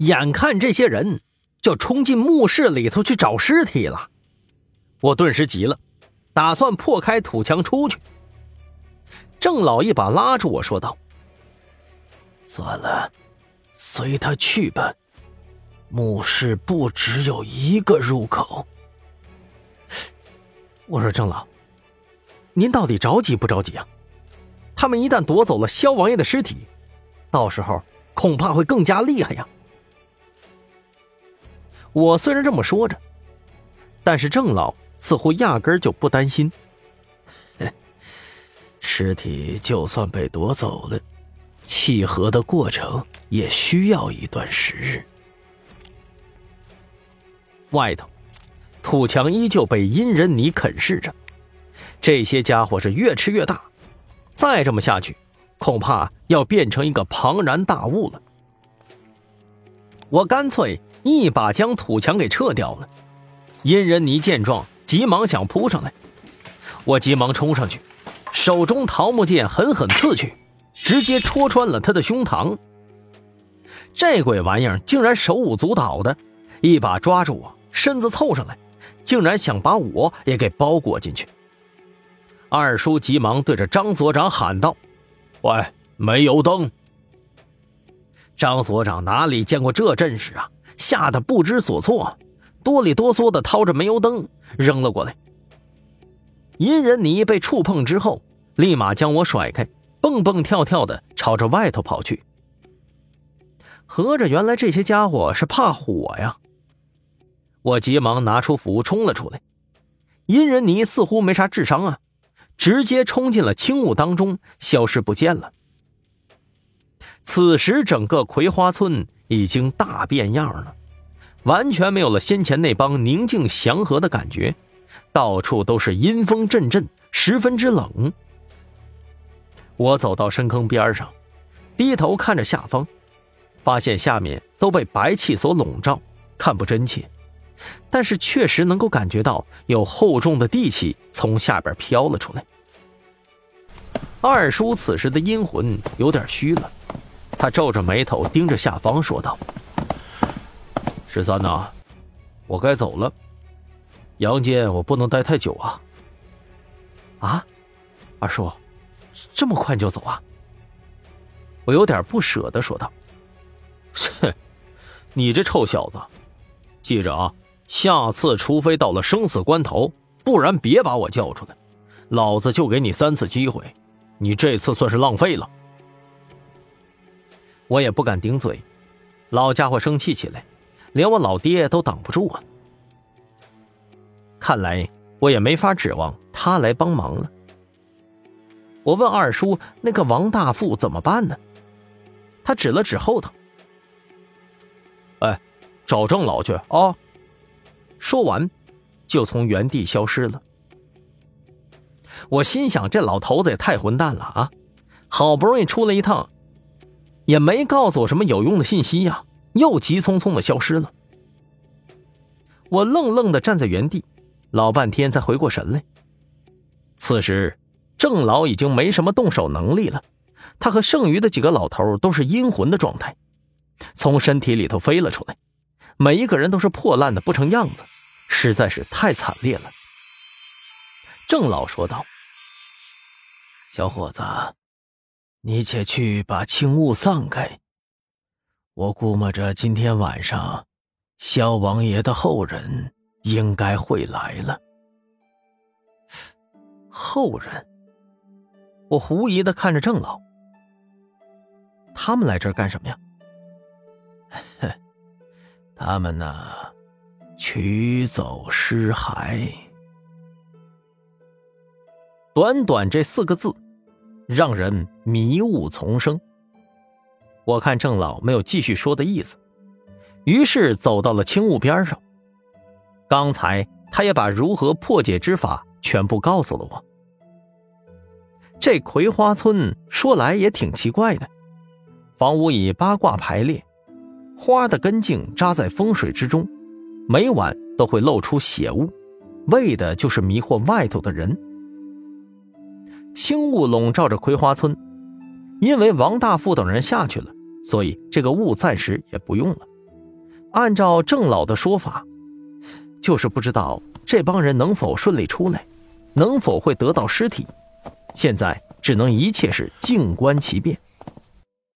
眼看这些人就冲进墓室里头去找尸体了，我顿时急了，打算破开土墙出去。郑老一把拉住我说道：“算了，随他去吧。墓室不只有一个入口。”我说：“郑老，您到底着急不着急啊？他们一旦夺走了萧王爷的尸体，到时候恐怕会更加厉害呀。”我虽然这么说着，但是郑老似乎压根就不担心。尸体就算被夺走了，契合的过程也需要一段时日。外头，土墙依旧被阴人泥啃噬着，这些家伙是越吃越大，再这么下去，恐怕要变成一个庞然大物了。我干脆。一把将土墙给撤掉了，殷人尼见状，急忙想扑上来，我急忙冲上去，手中桃木剑狠狠刺去，直接戳穿了他的胸膛。这鬼玩意儿竟然手舞足蹈的，一把抓住我，身子凑上来，竟然想把我也给包裹进去。二叔急忙对着张所长喊道：“喂，煤油灯！”张所长哪里见过这阵势啊？吓得不知所措，哆里哆嗦的掏着煤油灯扔了过来。阴人泥被触碰之后，立马将我甩开，蹦蹦跳跳的朝着外头跑去。合着原来这些家伙是怕火呀！我急忙拿出符冲了出来。阴人泥似乎没啥智商啊，直接冲进了轻雾当中，消失不见了。此时整个葵花村。已经大变样了，完全没有了先前那帮宁静祥和的感觉，到处都是阴风阵阵，十分之冷。我走到深坑边上，低头看着下方，发现下面都被白气所笼罩，看不真切，但是确实能够感觉到有厚重的地气从下边飘了出来。二叔此时的阴魂有点虚了。他皱着眉头盯着下方说道：“十三呐，我该走了。阳间我不能待太久啊。”啊，二叔，这么快就走啊？我有点不舍得说道：“切，你这臭小子，记着啊，下次除非到了生死关头，不然别把我叫出来。老子就给你三次机会，你这次算是浪费了。”我也不敢顶嘴，老家伙生气起来，连我老爹都挡不住啊！看来我也没法指望他来帮忙了。我问二叔：“那个王大富怎么办呢？”他指了指后头：“哎，找郑老去啊！”说完，就从原地消失了。我心想：这老头子也太混蛋了啊！好不容易出来一趟。也没告诉我什么有用的信息呀，又急匆匆的消失了。我愣愣的站在原地，老半天才回过神来。此时，郑老已经没什么动手能力了，他和剩余的几个老头都是阴魂的状态，从身体里头飞了出来，每一个人都是破烂的不成样子，实在是太惨烈了。郑老说道：“小伙子。”你且去把轻雾散开。我估摸着今天晚上，萧王爷的后人应该会来了。后人，我狐疑的看着郑老。他们来这儿干什么呀？他们呢，取走尸骸。短短这四个字。让人迷雾丛生。我看郑老没有继续说的意思，于是走到了青雾边上。刚才他也把如何破解之法全部告诉了我。这葵花村说来也挺奇怪的，房屋以八卦排列，花的根茎扎在风水之中，每晚都会露出血雾，为的就是迷惑外头的人。轻雾笼罩着葵花村，因为王大富等人下去了，所以这个雾暂时也不用了。按照郑老的说法，就是不知道这帮人能否顺利出来，能否会得到尸体。现在只能一切是静观其变。